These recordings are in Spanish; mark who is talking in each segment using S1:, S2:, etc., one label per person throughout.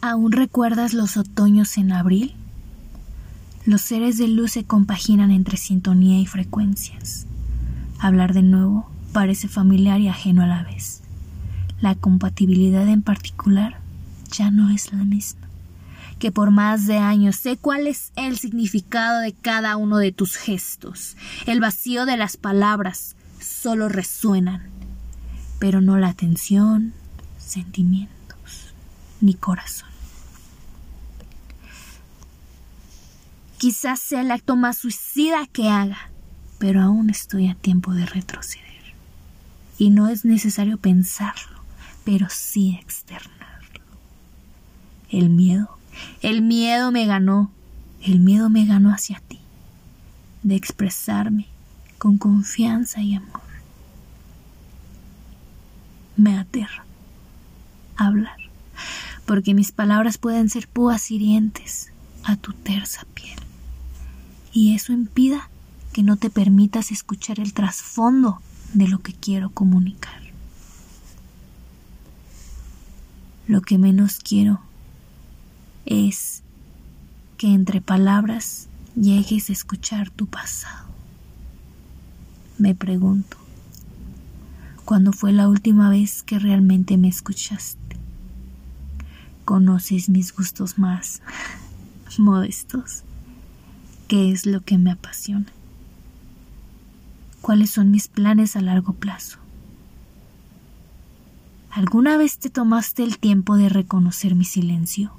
S1: ¿Aún recuerdas los otoños en abril? Los seres de luz se compaginan entre sintonía y frecuencias. Hablar de nuevo parece familiar y ajeno a la vez. La compatibilidad en particular ya no es la misma. Que por más de años sé cuál es el significado de cada uno de tus gestos. El vacío de las palabras solo resuenan, pero no la atención, sentimientos ni corazón. Quizás sea el acto más suicida que haga, pero aún estoy a tiempo de retroceder. Y no es necesario pensarlo, pero sí externarlo. El miedo, el miedo me ganó, el miedo me ganó hacia ti, de expresarme con confianza y amor. Me aterra hablar, porque mis palabras pueden ser púas hirientes a tu tersa piel y eso impida que no te permitas escuchar el trasfondo de lo que quiero comunicar. Lo que menos quiero es que entre palabras llegues a escuchar tu pasado. Me pregunto, ¿cuándo fue la última vez que realmente me escuchaste? ¿Conoces mis gustos más modestos? ¿Qué es lo que me apasiona? ¿Cuáles son mis planes a largo plazo? ¿Alguna vez te tomaste el tiempo de reconocer mi silencio?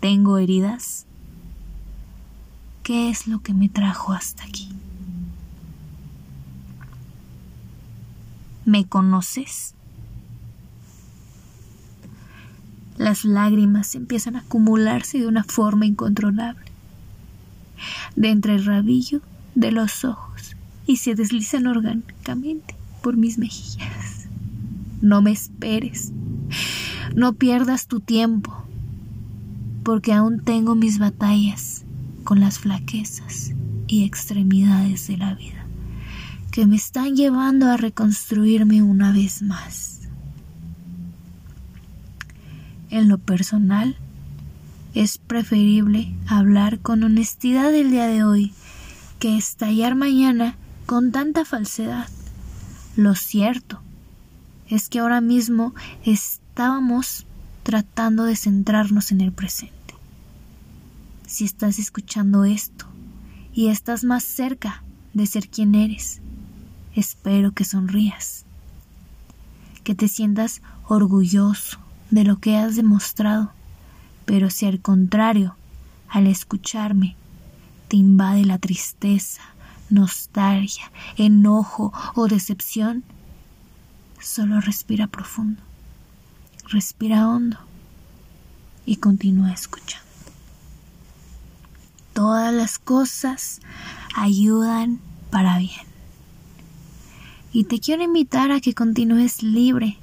S1: ¿Tengo heridas? ¿Qué es lo que me trajo hasta aquí? ¿Me conoces? Las lágrimas empiezan a acumularse de una forma incontrolable de entre el rabillo de los ojos y se deslizan orgánicamente por mis mejillas. No me esperes, no pierdas tu tiempo, porque aún tengo mis batallas con las flaquezas y extremidades de la vida que me están llevando a reconstruirme una vez más. En lo personal, es preferible hablar con honestidad el día de hoy que estallar mañana con tanta falsedad. Lo cierto es que ahora mismo estábamos tratando de centrarnos en el presente. Si estás escuchando esto y estás más cerca de ser quien eres, espero que sonrías, que te sientas orgulloso de lo que has demostrado pero si al contrario, al escucharme, te invade la tristeza, nostalgia, enojo o decepción, solo respira profundo, respira hondo y continúa escuchando. Todas las cosas ayudan para bien. Y te quiero invitar a que continúes libre,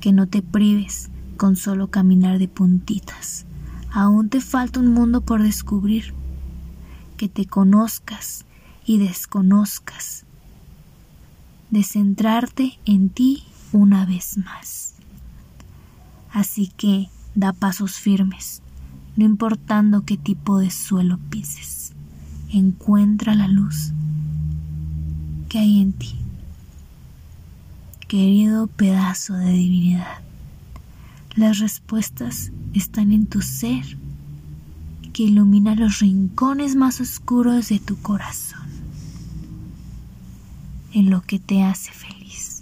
S1: que no te prives con solo caminar de puntitas Aún te falta un mundo por descubrir, que te conozcas y desconozcas, de centrarte en ti una vez más. Así que da pasos firmes, no importando qué tipo de suelo pises. Encuentra la luz que hay en ti, querido pedazo de divinidad. Las respuestas están en tu ser, que ilumina los rincones más oscuros de tu corazón, en lo que te hace feliz.